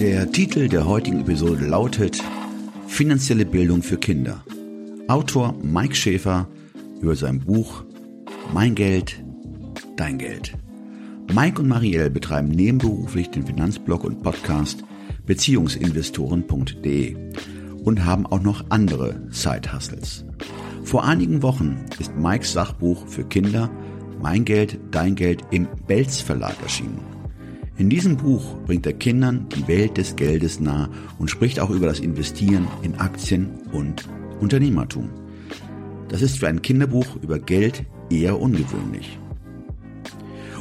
Der Titel der heutigen Episode lautet Finanzielle Bildung für Kinder. Autor Mike Schäfer über sein Buch Mein Geld, dein Geld. Mike und Marielle betreiben nebenberuflich den Finanzblog und Podcast Beziehungsinvestoren.de und haben auch noch andere Side-Hustles. Vor einigen Wochen ist Mikes Sachbuch für Kinder Mein Geld, dein Geld im Belz Verlag erschienen. In diesem Buch bringt er Kindern die Welt des Geldes nahe und spricht auch über das Investieren in Aktien und Unternehmertum. Das ist für ein Kinderbuch über Geld eher ungewöhnlich.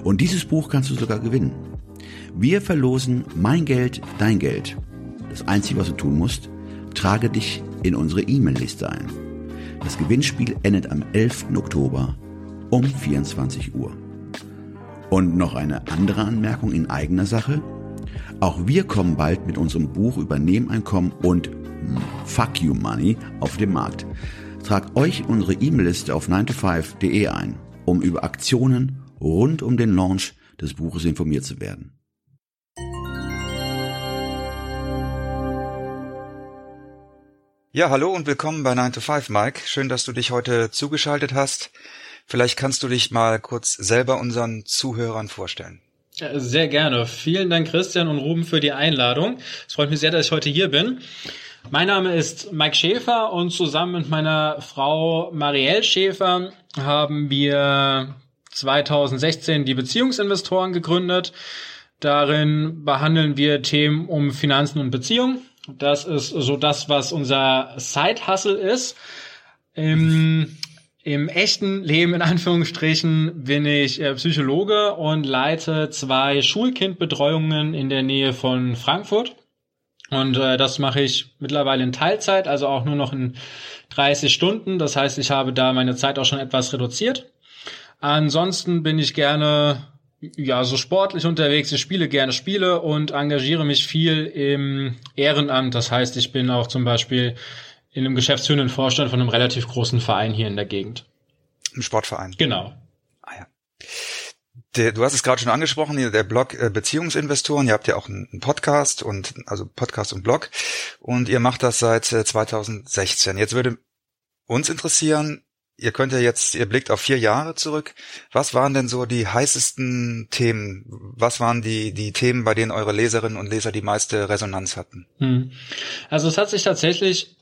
Und dieses Buch kannst du sogar gewinnen. Wir verlosen Mein Geld, dein Geld. Das Einzige, was du tun musst, trage dich in unsere E-Mail-Liste ein. Das Gewinnspiel endet am 11. Oktober um 24 Uhr. Und noch eine andere Anmerkung in eigener Sache. Auch wir kommen bald mit unserem Buch über Nebeneinkommen und Fuck You Money auf den Markt. Tragt euch unsere E-Mail-Liste auf 9to5.de ein, um über Aktionen rund um den Launch des Buches informiert zu werden. Ja, hallo und willkommen bei 9 to 5, Mike. Schön, dass du dich heute zugeschaltet hast. Vielleicht kannst du dich mal kurz selber unseren Zuhörern vorstellen. Sehr gerne. Vielen Dank, Christian und Ruben, für die Einladung. Es freut mich sehr, dass ich heute hier bin. Mein Name ist Mike Schäfer und zusammen mit meiner Frau Marielle Schäfer haben wir 2016 die Beziehungsinvestoren gegründet. Darin behandeln wir Themen um Finanzen und Beziehungen. Das ist so das, was unser Side-Hustle ist. Im im echten Leben in Anführungsstrichen bin ich äh, Psychologe und leite zwei Schulkindbetreuungen in der Nähe von Frankfurt. Und äh, das mache ich mittlerweile in Teilzeit, also auch nur noch in 30 Stunden. Das heißt, ich habe da meine Zeit auch schon etwas reduziert. Ansonsten bin ich gerne ja so sportlich unterwegs. Ich spiele gerne Spiele und engagiere mich viel im Ehrenamt. Das heißt, ich bin auch zum Beispiel in einem geschäftsführenden Vorstand von einem relativ großen Verein hier in der Gegend. Im Sportverein. Genau. Ah ja. Der, du hast es gerade schon angesprochen, der Blog äh, Beziehungsinvestoren. Ihr habt ja auch einen Podcast und also Podcast und Blog und ihr macht das seit 2016. Äh, jetzt würde uns interessieren, ihr könnt ja jetzt, ihr blickt auf vier Jahre zurück. Was waren denn so die heißesten Themen? Was waren die, die Themen, bei denen eure Leserinnen und Leser die meiste Resonanz hatten? Hm. Also es hat sich tatsächlich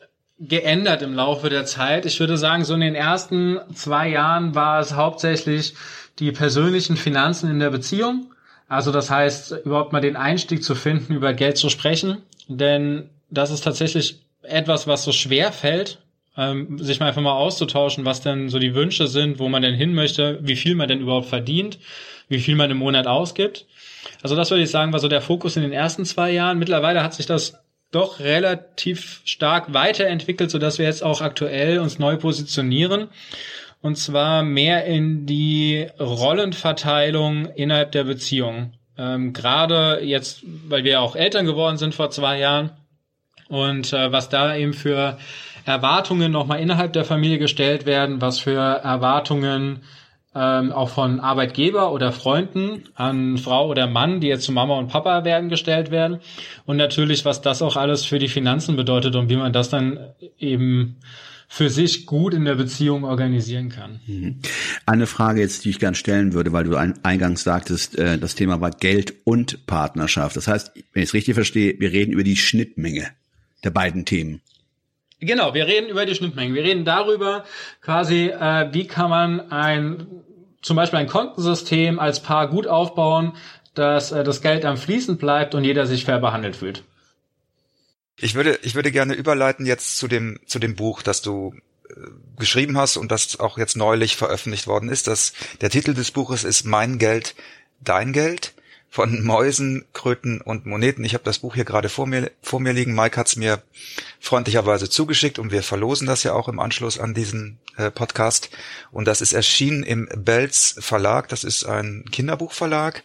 geändert im Laufe der Zeit. Ich würde sagen, so in den ersten zwei Jahren war es hauptsächlich die persönlichen Finanzen in der Beziehung. Also das heißt, überhaupt mal den Einstieg zu finden, über Geld zu sprechen. Denn das ist tatsächlich etwas, was so schwer fällt, ähm, sich mal einfach mal auszutauschen, was denn so die Wünsche sind, wo man denn hin möchte, wie viel man denn überhaupt verdient, wie viel man im Monat ausgibt. Also das würde ich sagen, war so der Fokus in den ersten zwei Jahren. Mittlerweile hat sich das doch relativ stark weiterentwickelt, so dass wir jetzt auch aktuell uns neu positionieren. Und zwar mehr in die Rollenverteilung innerhalb der Beziehung. Ähm, Gerade jetzt, weil wir auch Eltern geworden sind vor zwei Jahren und äh, was da eben für Erwartungen nochmal innerhalb der Familie gestellt werden, was für Erwartungen ähm, auch von Arbeitgeber oder Freunden an Frau oder Mann, die jetzt zu Mama und Papa werden, gestellt werden. Und natürlich, was das auch alles für die Finanzen bedeutet und wie man das dann eben für sich gut in der Beziehung organisieren kann. Mhm. Eine Frage jetzt, die ich gern stellen würde, weil du eingangs sagtest, äh, das Thema war Geld und Partnerschaft. Das heißt, wenn ich es richtig verstehe, wir reden über die Schnittmenge der beiden Themen. Genau, wir reden über die Schnittmengen. Wir reden darüber, quasi, äh, wie kann man ein zum Beispiel ein Kontensystem als Paar gut aufbauen, dass äh, das Geld am Fließen bleibt und jeder sich fair behandelt fühlt. Ich würde, ich würde gerne überleiten jetzt zu dem, zu dem Buch, das du äh, geschrieben hast und das auch jetzt neulich veröffentlicht worden ist. Das, der Titel des Buches ist Mein Geld, dein Geld von Mäusen, Kröten und Moneten. Ich habe das Buch hier gerade vor mir, vor mir liegen. Mike hat's mir freundlicherweise zugeschickt und wir verlosen das ja auch im Anschluss an diesen äh, Podcast. Und das ist erschienen im Belz Verlag. Das ist ein Kinderbuchverlag.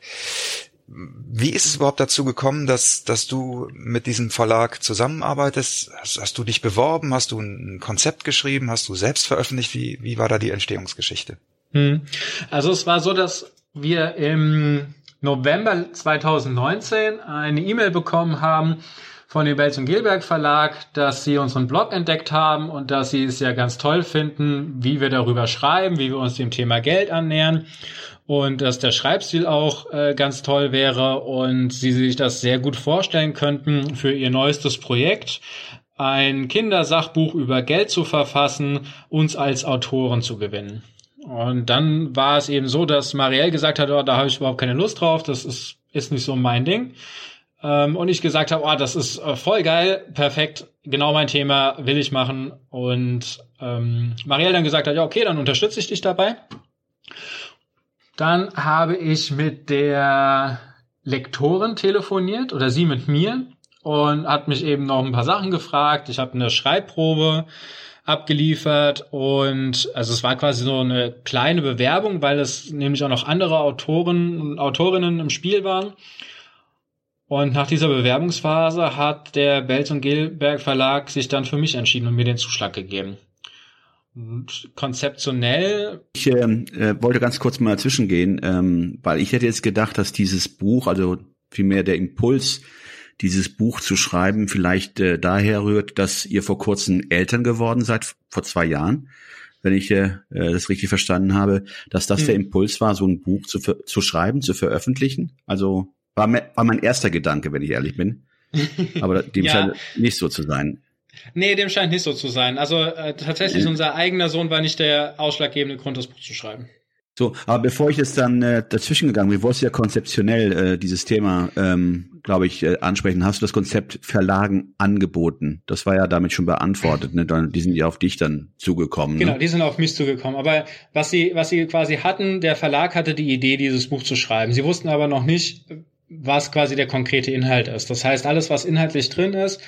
Wie ist es überhaupt dazu gekommen, dass, dass du mit diesem Verlag zusammenarbeitest? Hast, hast du dich beworben? Hast du ein Konzept geschrieben? Hast du selbst veröffentlicht? Wie, wie war da die Entstehungsgeschichte? Hm. Also es war so, dass wir im November 2019 eine E-Mail bekommen haben von dem Belz und Gelberg Verlag, dass sie unseren Blog entdeckt haben und dass sie es ja ganz toll finden, wie wir darüber schreiben, wie wir uns dem Thema Geld annähern und dass der Schreibstil auch äh, ganz toll wäre und sie sich das sehr gut vorstellen könnten für ihr neuestes Projekt, ein Kindersachbuch über Geld zu verfassen, uns als Autoren zu gewinnen. Und dann war es eben so, dass Marielle gesagt hat, oh, da habe ich überhaupt keine Lust drauf, das ist, ist nicht so mein Ding. Ähm, und ich gesagt habe, oh, das ist äh, voll geil, perfekt, genau mein Thema, will ich machen. Und ähm, Marielle dann gesagt hat, ja, okay, dann unterstütze ich dich dabei. Dann habe ich mit der Lektorin telefoniert oder sie mit mir und hat mich eben noch ein paar Sachen gefragt. Ich habe eine Schreibprobe abgeliefert und also es war quasi so eine kleine Bewerbung, weil es nämlich auch noch andere Autoren und Autorinnen im Spiel waren. Und nach dieser Bewerbungsphase hat der Belz und Gelberg Verlag sich dann für mich entschieden und mir den Zuschlag gegeben konzeptionell. Ich äh, äh, wollte ganz kurz mal dazwischen gehen, ähm, weil ich hätte jetzt gedacht, dass dieses Buch, also vielmehr der Impuls, dieses Buch zu schreiben, vielleicht äh, daher rührt, dass ihr vor kurzem Eltern geworden seid, vor zwei Jahren, wenn ich äh, das richtig verstanden habe, dass das hm. der Impuls war, so ein Buch zu, zu schreiben, zu veröffentlichen. Also war, war mein erster Gedanke, wenn ich ehrlich bin. Aber dem ja. scheint nicht so zu sein. Nee, dem scheint nicht so zu sein. Also äh, tatsächlich, mhm. unser eigener Sohn war nicht der ausschlaggebende Grund, das Buch zu schreiben. So, aber bevor ich jetzt dann äh, dazwischen gegangen bin, wolltest du ja konzeptionell äh, dieses Thema, ähm, glaube ich, äh, ansprechen. Hast du das Konzept Verlagen angeboten? Das war ja damit schon beantwortet. Ne? Die sind ja auf dich dann zugekommen. Genau, ne? die sind auf mich zugekommen. Aber was sie, was sie quasi hatten, der Verlag hatte die Idee, dieses Buch zu schreiben. Sie wussten aber noch nicht, was quasi der konkrete Inhalt ist. Das heißt, alles, was inhaltlich drin ist,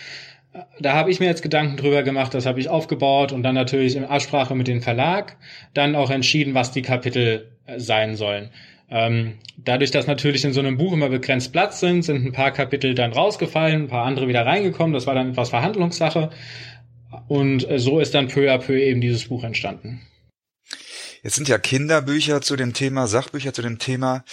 da habe ich mir jetzt Gedanken drüber gemacht, das habe ich aufgebaut und dann natürlich in Absprache mit dem Verlag dann auch entschieden, was die Kapitel äh, sein sollen. Ähm, dadurch, dass natürlich in so einem Buch immer begrenzt Platz sind, sind ein paar Kapitel dann rausgefallen, ein paar andere wieder reingekommen. Das war dann etwas Verhandlungssache. Und äh, so ist dann peu à peu eben dieses Buch entstanden. Jetzt sind ja Kinderbücher zu dem Thema, Sachbücher zu dem Thema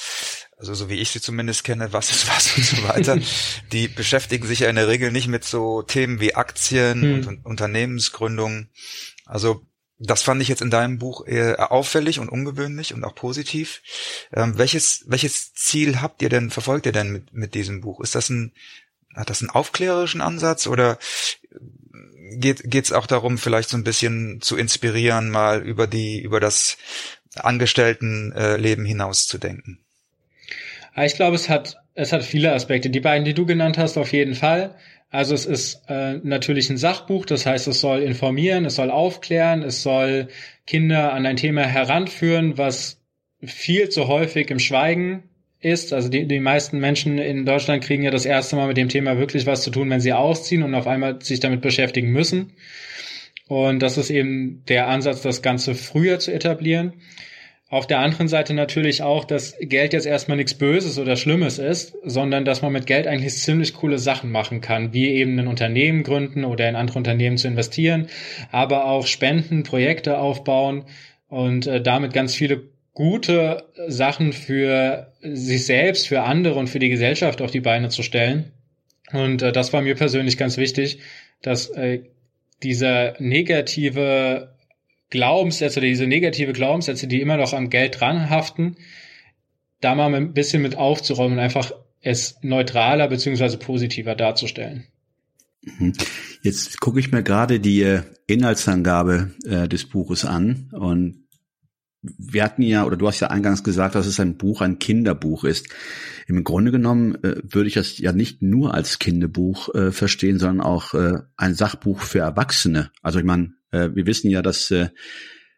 also so wie ich sie zumindest kenne, was ist was und so weiter, die beschäftigen sich ja in der Regel nicht mit so Themen wie Aktien hm. und, und Unternehmensgründung. Also das fand ich jetzt in deinem Buch eher auffällig und ungewöhnlich und auch positiv. Ähm, welches, welches Ziel habt ihr denn, verfolgt ihr denn mit, mit diesem Buch? Ist das ein, hat das einen aufklärerischen Ansatz oder geht es auch darum, vielleicht so ein bisschen zu inspirieren, mal über die, über das Angestelltenleben äh, hinaus zu denken? Ich glaube, es hat, es hat viele Aspekte. Die beiden, die du genannt hast, auf jeden Fall. Also es ist äh, natürlich ein Sachbuch, das heißt, es soll informieren, es soll aufklären, es soll Kinder an ein Thema heranführen, was viel zu häufig im Schweigen ist. Also die, die meisten Menschen in Deutschland kriegen ja das erste Mal mit dem Thema wirklich was zu tun, wenn sie ausziehen und auf einmal sich damit beschäftigen müssen. Und das ist eben der Ansatz, das Ganze früher zu etablieren. Auf der anderen Seite natürlich auch, dass Geld jetzt erstmal nichts Böses oder Schlimmes ist, sondern dass man mit Geld eigentlich ziemlich coole Sachen machen kann, wie eben ein Unternehmen gründen oder in andere Unternehmen zu investieren, aber auch Spenden, Projekte aufbauen und äh, damit ganz viele gute Sachen für sich selbst, für andere und für die Gesellschaft auf die Beine zu stellen. Und äh, das war mir persönlich ganz wichtig, dass äh, dieser negative Glaubenssätze oder diese negative Glaubenssätze, die immer noch am Geld dranhaften, da mal ein bisschen mit aufzuräumen und einfach es neutraler beziehungsweise positiver darzustellen. Mhm. Jetzt gucke ich mir gerade die äh, Inhaltsangabe äh, des Buches an und wir hatten ja, oder du hast ja eingangs gesagt, dass es ein Buch, ein Kinderbuch ist. Im Grunde genommen äh, würde ich das ja nicht nur als Kinderbuch äh, verstehen, sondern auch äh, ein Sachbuch für Erwachsene. Also ich meine, äh, wir wissen ja, dass äh,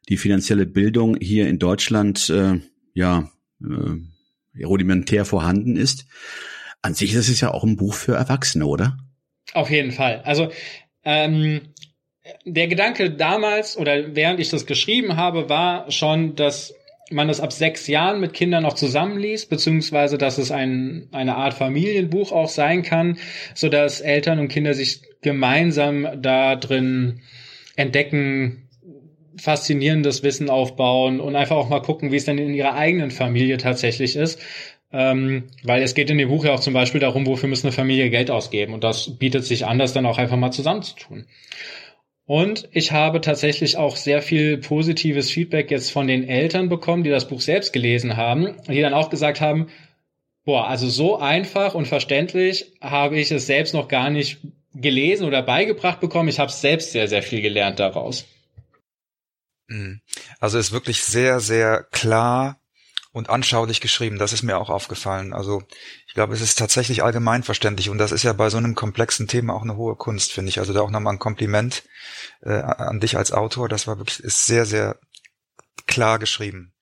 die finanzielle Bildung hier in Deutschland äh, ja äh, rudimentär vorhanden ist. An sich ist es ja auch ein Buch für Erwachsene, oder? Auf jeden Fall. Also ähm, der Gedanke damals oder während ich das geschrieben habe, war schon, dass man das ab sechs Jahren mit Kindern noch zusammenliest, beziehungsweise dass es ein, eine Art Familienbuch auch sein kann, so dass Eltern und Kinder sich gemeinsam da drin entdecken, faszinierendes Wissen aufbauen und einfach auch mal gucken, wie es dann in ihrer eigenen Familie tatsächlich ist. Ähm, weil es geht in dem Buch ja auch zum Beispiel darum, wofür muss eine Familie Geld ausgeben. Und das bietet sich an, das dann auch einfach mal zusammenzutun. Und ich habe tatsächlich auch sehr viel positives Feedback jetzt von den Eltern bekommen, die das Buch selbst gelesen haben, die dann auch gesagt haben, boah, also so einfach und verständlich habe ich es selbst noch gar nicht gelesen oder beigebracht bekommen. Ich habe selbst sehr, sehr viel gelernt daraus. Mhm. Also ist wirklich sehr, sehr klar und anschaulich geschrieben. Das ist mir auch aufgefallen. Also ich glaube, es ist tatsächlich allgemeinverständlich und das ist ja bei so einem komplexen Thema auch eine hohe Kunst, finde ich. Also da auch nochmal ein Kompliment äh, an dich als Autor. Das war wirklich, ist sehr, sehr klar geschrieben.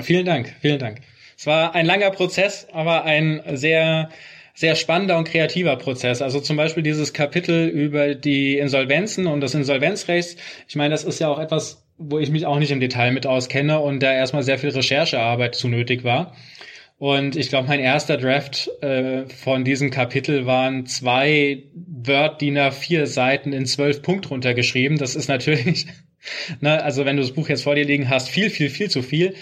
Vielen Dank, vielen Dank. Es war ein langer Prozess, aber ein sehr, sehr spannender und kreativer Prozess. Also zum Beispiel dieses Kapitel über die Insolvenzen und das Insolvenzrecht. Ich meine, das ist ja auch etwas, wo ich mich auch nicht im Detail mit auskenne und da erstmal sehr viel Recherchearbeit zu nötig war. Und ich glaube, mein erster Draft äh, von diesem Kapitel waren zwei Word DIN A4 Seiten in zwölf Punkt runtergeschrieben. Das ist natürlich, ne, also wenn du das Buch jetzt vor dir liegen hast, viel, viel, viel zu viel.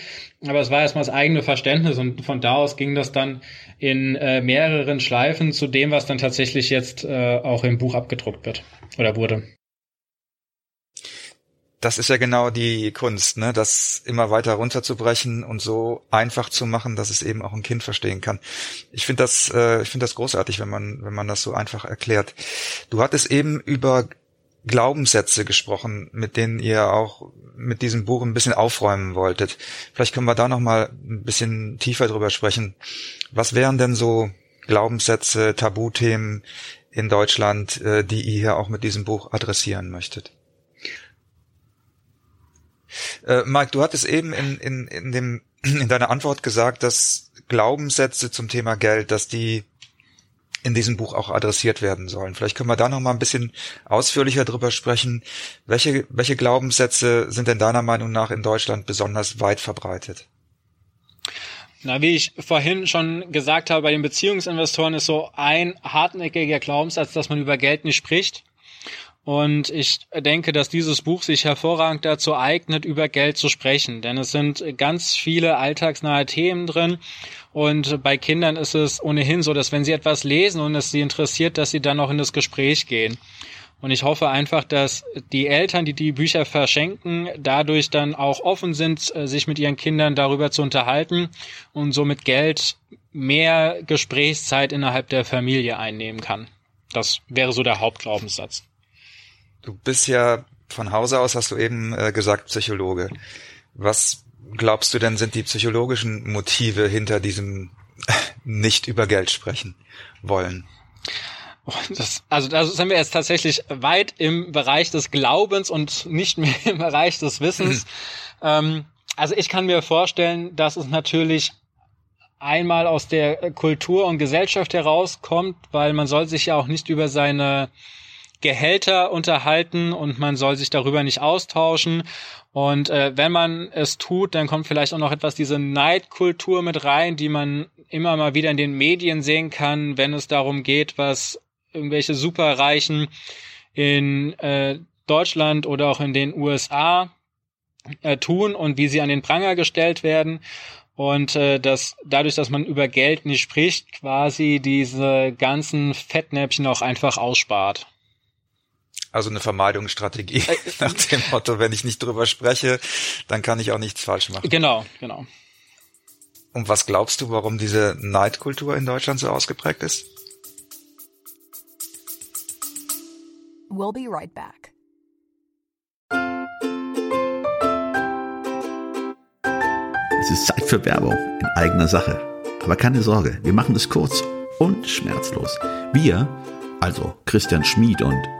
Aber es war erstmal das eigene Verständnis und von da aus ging das dann in äh, mehreren Schleifen zu dem, was dann tatsächlich jetzt äh, auch im Buch abgedruckt wird oder wurde das ist ja genau die Kunst, ne? das immer weiter runterzubrechen und so einfach zu machen, dass es eben auch ein Kind verstehen kann. Ich finde das, äh, ich finde das großartig, wenn man, wenn man das so einfach erklärt. Du hattest eben über Glaubenssätze gesprochen, mit denen ihr auch mit diesem Buch ein bisschen aufräumen wolltet. Vielleicht können wir da noch mal ein bisschen tiefer drüber sprechen. Was wären denn so Glaubenssätze, Tabuthemen in Deutschland, äh, die ihr hier auch mit diesem Buch adressieren möchtet? Äh, Mike, du hattest eben in, in, in, dem, in deiner Antwort gesagt, dass Glaubenssätze zum Thema Geld, dass die in diesem Buch auch adressiert werden sollen. Vielleicht können wir da noch mal ein bisschen ausführlicher drüber sprechen. Welche, welche Glaubenssätze sind denn deiner Meinung nach in Deutschland besonders weit verbreitet? Na, wie ich vorhin schon gesagt habe, bei den Beziehungsinvestoren ist so ein hartnäckiger Glaubenssatz, dass man über Geld nicht spricht. Und ich denke, dass dieses Buch sich hervorragend dazu eignet, über Geld zu sprechen. Denn es sind ganz viele alltagsnahe Themen drin. Und bei Kindern ist es ohnehin so, dass wenn sie etwas lesen und es sie interessiert, dass sie dann auch in das Gespräch gehen. Und ich hoffe einfach, dass die Eltern, die die Bücher verschenken, dadurch dann auch offen sind, sich mit ihren Kindern darüber zu unterhalten und somit Geld mehr Gesprächszeit innerhalb der Familie einnehmen kann. Das wäre so der Hauptglaubenssatz. Du bist ja von Hause aus, hast du eben äh, gesagt, Psychologe. Was glaubst du denn sind die psychologischen Motive hinter diesem nicht über Geld sprechen wollen? Oh, das, also da sind wir jetzt tatsächlich weit im Bereich des Glaubens und nicht mehr im Bereich des Wissens. ähm, also ich kann mir vorstellen, dass es natürlich einmal aus der Kultur und Gesellschaft herauskommt, weil man soll sich ja auch nicht über seine Gehälter unterhalten und man soll sich darüber nicht austauschen. Und äh, wenn man es tut, dann kommt vielleicht auch noch etwas diese Neidkultur mit rein, die man immer mal wieder in den Medien sehen kann, wenn es darum geht, was irgendwelche Superreichen in äh, Deutschland oder auch in den USA äh, tun und wie sie an den Pranger gestellt werden. Und äh, dass dadurch, dass man über Geld nicht spricht, quasi diese ganzen Fettnäpfchen auch einfach ausspart. Also eine Vermeidungsstrategie äh, nach dem Motto, wenn ich nicht drüber spreche, dann kann ich auch nichts falsch machen. Genau, genau. Und was glaubst du, warum diese Neidkultur in Deutschland so ausgeprägt ist? We'll be right back. Es ist Zeit für Werbung in eigener Sache. Aber keine Sorge, wir machen es kurz und schmerzlos. Wir, also Christian Schmid und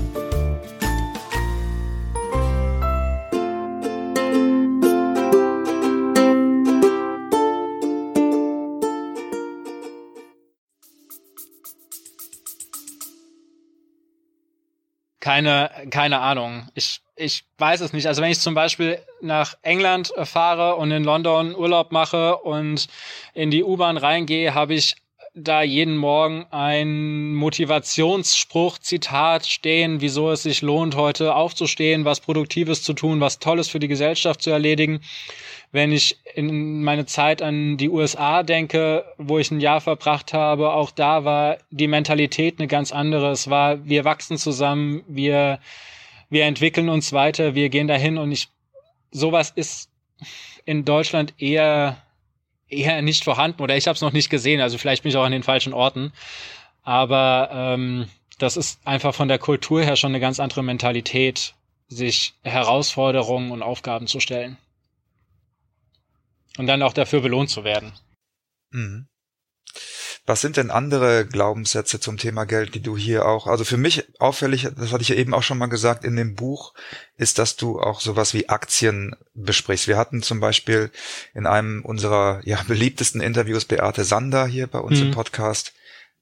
Keine, keine Ahnung. Ich, ich weiß es nicht. Also wenn ich zum Beispiel nach England fahre und in London Urlaub mache und in die U-Bahn reingehe, habe ich da jeden Morgen ein Motivationsspruch, Zitat stehen, wieso es sich lohnt, heute aufzustehen, was Produktives zu tun, was Tolles für die Gesellschaft zu erledigen. Wenn ich in meine Zeit an die USA denke, wo ich ein Jahr verbracht habe, auch da war die Mentalität eine ganz andere. Es war, wir wachsen zusammen, wir, wir entwickeln uns weiter, wir gehen dahin und ich, sowas ist in Deutschland eher, eher nicht vorhanden oder ich habe es noch nicht gesehen. Also vielleicht bin ich auch an den falschen Orten. Aber ähm, das ist einfach von der Kultur her schon eine ganz andere Mentalität, sich Herausforderungen und Aufgaben zu stellen und dann auch dafür belohnt zu werden. Mhm. Was sind denn andere Glaubenssätze zum Thema Geld, die du hier auch, also für mich auffällig, das hatte ich ja eben auch schon mal gesagt in dem Buch, ist, dass du auch sowas wie Aktien besprichst. Wir hatten zum Beispiel in einem unserer ja, beliebtesten Interviews Beate Sander hier bei uns mhm. im Podcast,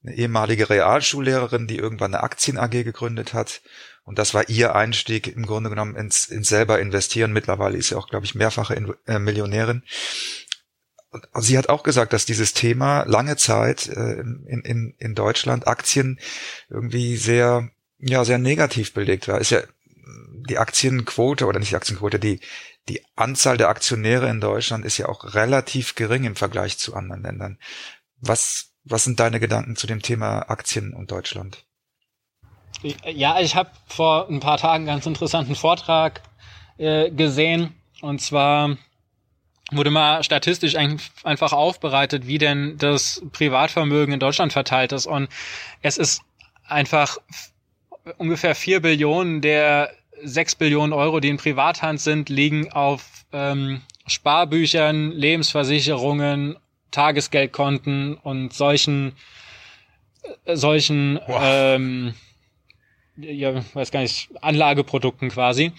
eine ehemalige Realschullehrerin, die irgendwann eine Aktien AG gegründet hat. Und das war ihr Einstieg im Grunde genommen ins, ins selber investieren. Mittlerweile ist sie auch, glaube ich, mehrfache in, äh, Millionärin. Und sie hat auch gesagt, dass dieses Thema lange Zeit äh, in, in, in Deutschland Aktien irgendwie sehr, ja, sehr negativ belegt war. Ist ja die Aktienquote oder nicht die Aktienquote, die, die Anzahl der Aktionäre in Deutschland ist ja auch relativ gering im Vergleich zu anderen Ländern. Was, was sind deine Gedanken zu dem Thema Aktien und Deutschland? Ja, ich habe vor ein paar Tagen einen ganz interessanten Vortrag äh, gesehen. Und zwar wurde mal statistisch einfach aufbereitet, wie denn das Privatvermögen in Deutschland verteilt ist. Und es ist einfach ungefähr vier Billionen der sechs Billionen Euro, die in Privathand sind, liegen auf ähm, Sparbüchern, Lebensversicherungen, Tagesgeldkonten und solchen äh, solchen wow. ähm, ja, weiß gar nicht, Anlageprodukten quasi.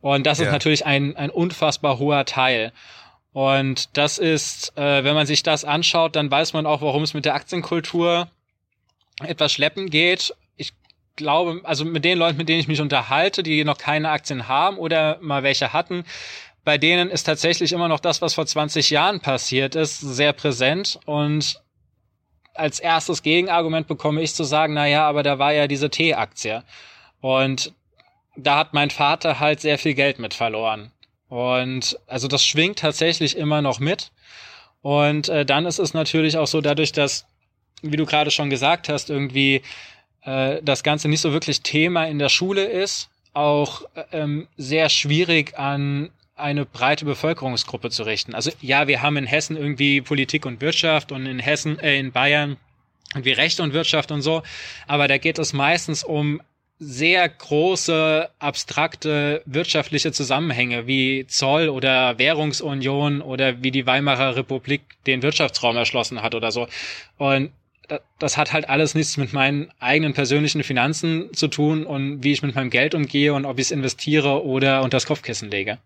Und das ja. ist natürlich ein, ein unfassbar hoher Teil. Und das ist, äh, wenn man sich das anschaut, dann weiß man auch, warum es mit der Aktienkultur etwas schleppen geht. Ich glaube, also mit den Leuten, mit denen ich mich unterhalte, die noch keine Aktien haben oder mal welche hatten, bei denen ist tatsächlich immer noch das, was vor 20 Jahren passiert ist, sehr präsent. Und als erstes Gegenargument bekomme ich zu sagen, na ja, aber da war ja diese T-Aktie. Und da hat mein Vater halt sehr viel Geld mit verloren. Und also das schwingt tatsächlich immer noch mit. Und äh, dann ist es natürlich auch so, dadurch, dass, wie du gerade schon gesagt hast, irgendwie äh, das Ganze nicht so wirklich Thema in der Schule ist, auch ähm, sehr schwierig an eine breite Bevölkerungsgruppe zu richten. Also ja, wir haben in Hessen irgendwie Politik und Wirtschaft und in Hessen, äh, in Bayern irgendwie Recht und Wirtschaft und so, aber da geht es meistens um sehr große, abstrakte wirtschaftliche Zusammenhänge wie Zoll oder Währungsunion oder wie die Weimarer Republik den Wirtschaftsraum erschlossen hat oder so. Und das hat halt alles nichts mit meinen eigenen persönlichen Finanzen zu tun und wie ich mit meinem Geld umgehe und ob ich es investiere oder unter das Kopfkissen lege.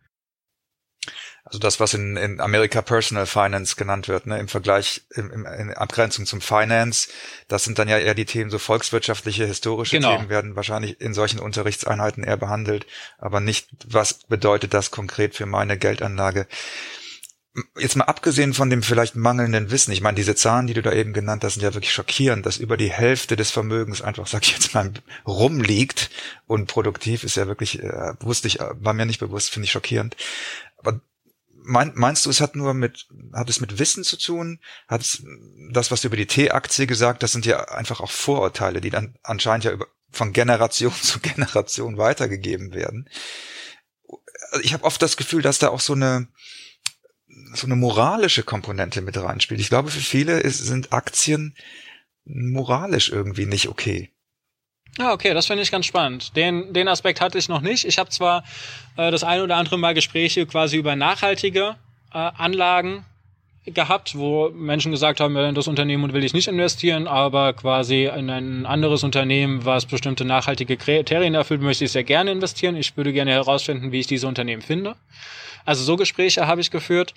Also das, was in, in Amerika Personal Finance genannt wird, ne, im Vergleich, im, im, in Abgrenzung zum Finance, das sind dann ja eher die Themen, so volkswirtschaftliche, historische genau. Themen werden wahrscheinlich in solchen Unterrichtseinheiten eher behandelt, aber nicht, was bedeutet das konkret für meine Geldanlage jetzt mal abgesehen von dem vielleicht mangelnden Wissen, ich meine, diese Zahlen, die du da eben genannt hast, sind ja wirklich schockierend, dass über die Hälfte des Vermögens einfach, sag ich jetzt mal, rumliegt und produktiv ist ja wirklich, äh, wusste ich, war mir nicht bewusst, finde ich schockierend. Aber mein, meinst du, es hat nur mit, hat es mit Wissen zu tun? Hat es das, was du über die T-Aktie gesagt, das sind ja einfach auch Vorurteile, die dann anscheinend ja über, von Generation zu Generation weitergegeben werden. Ich habe oft das Gefühl, dass da auch so eine so eine moralische Komponente mit reinspielt. Ich glaube, für viele ist, sind Aktien moralisch irgendwie nicht okay. Ja, okay, das finde ich ganz spannend. Den, den Aspekt hatte ich noch nicht. Ich habe zwar äh, das ein oder andere Mal Gespräche quasi über nachhaltige äh, Anlagen gehabt, wo Menschen gesagt haben, in das Unternehmen will ich nicht investieren, aber quasi in ein anderes Unternehmen, was bestimmte nachhaltige Kriterien erfüllt, möchte ich sehr gerne investieren. Ich würde gerne herausfinden, wie ich diese Unternehmen finde. Also so Gespräche habe ich geführt,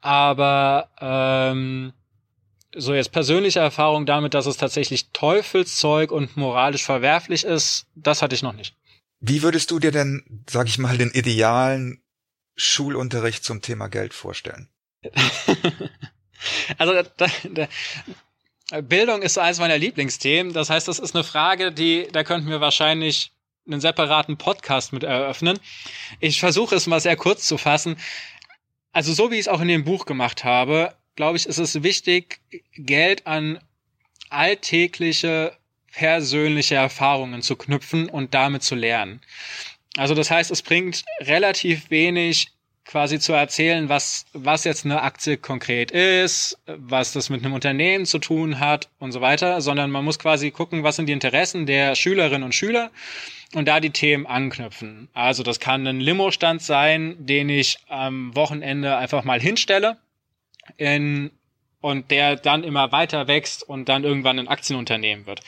aber ähm, so jetzt persönliche Erfahrung damit, dass es tatsächlich Teufelszeug und moralisch verwerflich ist, das hatte ich noch nicht. Wie würdest du dir denn, sag ich mal, den idealen Schulunterricht zum Thema Geld vorstellen? also da, da, Bildung ist eines meiner Lieblingsthemen. Das heißt, das ist eine Frage, die, da könnten wir wahrscheinlich einen separaten Podcast mit eröffnen. Ich versuche es mal sehr kurz zu fassen. Also so wie ich es auch in dem Buch gemacht habe, glaube ich, ist es wichtig, Geld an alltägliche persönliche Erfahrungen zu knüpfen und damit zu lernen. Also das heißt, es bringt relativ wenig quasi zu erzählen, was, was jetzt eine Aktie konkret ist, was das mit einem Unternehmen zu tun hat und so weiter, sondern man muss quasi gucken, was sind die Interessen der Schülerinnen und Schüler und da die Themen anknüpfen. Also das kann ein Limo-Stand sein, den ich am Wochenende einfach mal hinstelle in, und der dann immer weiter wächst und dann irgendwann ein Aktienunternehmen wird.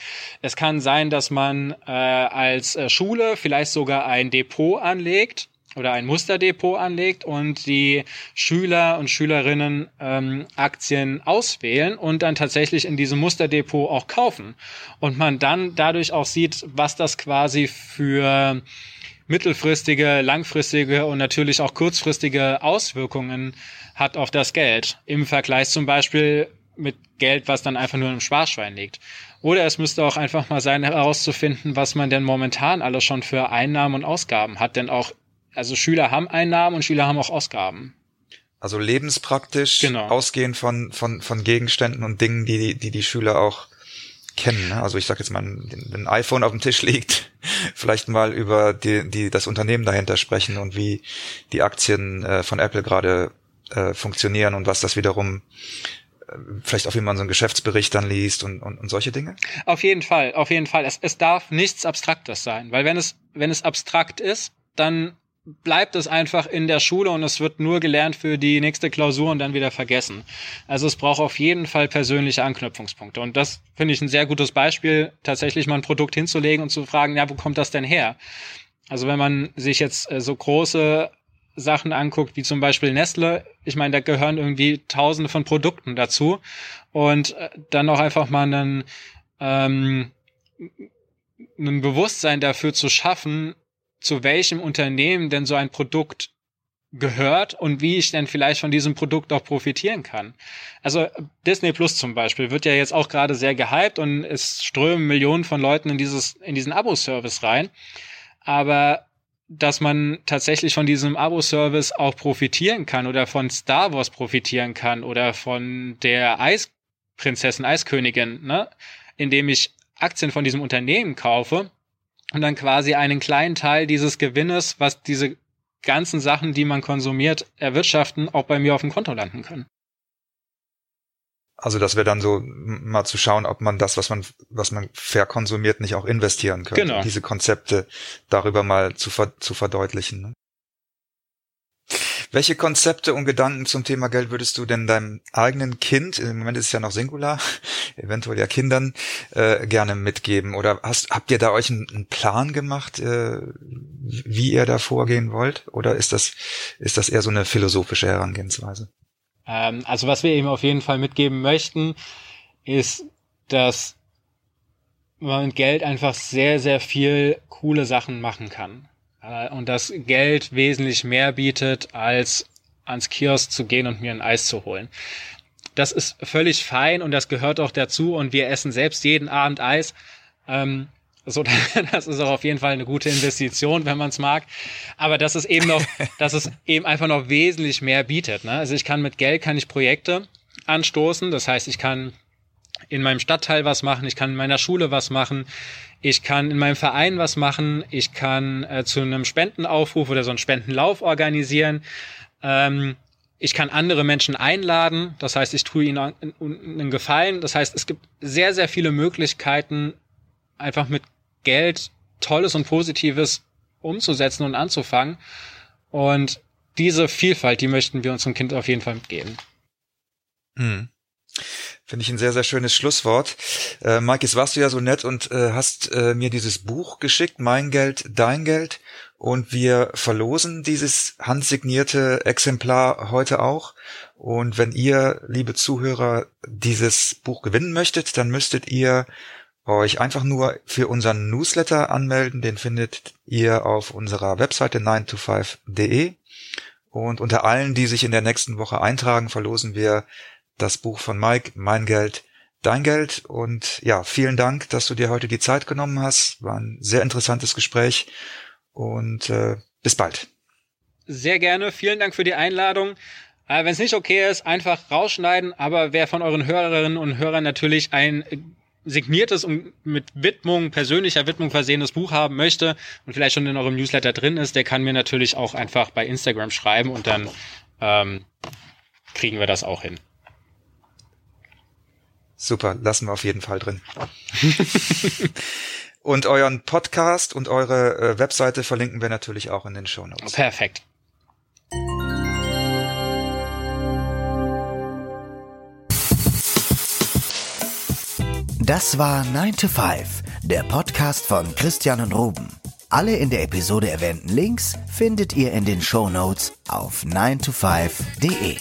Es kann sein, dass man äh, als äh, Schule vielleicht sogar ein Depot anlegt oder ein Musterdepot anlegt und die Schüler und Schülerinnen ähm, Aktien auswählen und dann tatsächlich in diesem Musterdepot auch kaufen. Und man dann dadurch auch sieht, was das quasi für mittelfristige, langfristige und natürlich auch kurzfristige Auswirkungen hat auf das Geld. Im Vergleich zum Beispiel mit Geld, was dann einfach nur im Sparschwein liegt. Oder es müsste auch einfach mal sein, herauszufinden, was man denn momentan alles schon für Einnahmen und Ausgaben hat. Denn auch, also Schüler haben Einnahmen und Schüler haben auch Ausgaben. Also lebenspraktisch, genau. ausgehend von, von, von Gegenständen und Dingen, die, die die Schüler auch kennen. Ne? Also ich sag jetzt mal, wenn ein iPhone auf dem Tisch liegt, vielleicht mal über die, die das Unternehmen dahinter sprechen und wie die Aktien äh, von Apple gerade äh, funktionieren und was das wiederum äh, vielleicht auch wie man so einen Geschäftsbericht dann liest und, und, und solche Dinge? Auf jeden Fall, auf jeden Fall. Es, es darf nichts Abstraktes sein, weil wenn es, wenn es abstrakt ist, dann bleibt es einfach in der Schule und es wird nur gelernt für die nächste Klausur und dann wieder vergessen. Also es braucht auf jeden Fall persönliche Anknüpfungspunkte. Und das finde ich ein sehr gutes Beispiel, tatsächlich mal ein Produkt hinzulegen und zu fragen, ja, wo kommt das denn her? Also wenn man sich jetzt äh, so große Sachen anguckt, wie zum Beispiel Nestle, ich meine, da gehören irgendwie tausende von Produkten dazu. Und äh, dann auch einfach mal einen, ähm, ein Bewusstsein dafür zu schaffen, zu welchem Unternehmen denn so ein Produkt gehört und wie ich denn vielleicht von diesem Produkt auch profitieren kann. Also Disney Plus zum Beispiel wird ja jetzt auch gerade sehr gehypt und es strömen Millionen von Leuten in dieses, in diesen Abo-Service rein. Aber dass man tatsächlich von diesem Abo-Service auch profitieren kann oder von Star Wars profitieren kann oder von der Eisprinzessin, Eiskönigin, ne? indem ich Aktien von diesem Unternehmen kaufe, und dann quasi einen kleinen Teil dieses Gewinnes, was diese ganzen Sachen, die man konsumiert, erwirtschaften, auch bei mir auf dem Konto landen können. Also das wäre dann so mal zu schauen, ob man das, was man, was man verkonsumiert, nicht auch investieren könnte. Genau. Diese Konzepte darüber mal zu, ver zu verdeutlichen. Ne? Welche Konzepte und Gedanken zum Thema Geld würdest du denn deinem eigenen Kind, im Moment ist es ja noch Singular, eventuell ja Kindern, äh, gerne mitgeben? Oder hast, habt ihr da euch einen, einen Plan gemacht, äh, wie ihr da vorgehen wollt? Oder ist das, ist das eher so eine philosophische Herangehensweise? Ähm, also was wir eben auf jeden Fall mitgeben möchten, ist, dass man mit Geld einfach sehr, sehr viel coole Sachen machen kann. Äh, und das Geld wesentlich mehr bietet, als ans Kiosk zu gehen und mir ein Eis zu holen. Das ist völlig fein und das gehört auch dazu und wir essen selbst jeden Abend Eis. Ähm, so, das ist auch auf jeden Fall eine gute Investition, wenn man es mag. Aber dass es eben noch, dass es eben einfach noch wesentlich mehr bietet. Ne? Also ich kann mit Geld kann ich Projekte anstoßen. Das heißt, ich kann in meinem Stadtteil was machen, ich kann in meiner Schule was machen, ich kann in meinem Verein was machen, ich kann äh, zu einem Spendenaufruf oder so einen Spendenlauf organisieren. Ähm, ich kann andere Menschen einladen, das heißt, ich tue ihnen einen Gefallen. Das heißt, es gibt sehr, sehr viele Möglichkeiten, einfach mit Geld Tolles und Positives umzusetzen und anzufangen. Und diese Vielfalt, die möchten wir unserem Kind auf jeden Fall mitgeben. Hm. Finde ich ein sehr, sehr schönes Schlusswort. Äh, Mike, jetzt warst du ja so nett und äh, hast äh, mir dieses Buch geschickt, Mein Geld, Dein Geld. Und wir verlosen dieses handsignierte Exemplar heute auch. Und wenn ihr, liebe Zuhörer, dieses Buch gewinnen möchtet, dann müsstet ihr euch einfach nur für unseren Newsletter anmelden. Den findet ihr auf unserer Webseite 9to5.de. Und unter allen, die sich in der nächsten Woche eintragen, verlosen wir das Buch von Mike, Mein Geld, Dein Geld. Und ja, vielen Dank, dass du dir heute die Zeit genommen hast. War ein sehr interessantes Gespräch und äh, bis bald. Sehr gerne. Vielen Dank für die Einladung. Äh, Wenn es nicht okay ist, einfach rausschneiden. Aber wer von euren Hörerinnen und Hörern natürlich ein signiertes und mit Widmung, persönlicher Widmung versehenes Buch haben möchte und vielleicht schon in eurem Newsletter drin ist, der kann mir natürlich auch einfach bei Instagram schreiben und dann ähm, kriegen wir das auch hin. Super, lassen wir auf jeden Fall drin. und euren Podcast und eure äh, Webseite verlinken wir natürlich auch in den Show Notes. Perfekt. Das war 9 to 5, der Podcast von Christian und Ruben. Alle in der Episode erwähnten Links findet ihr in den Show Notes auf 9to5.de.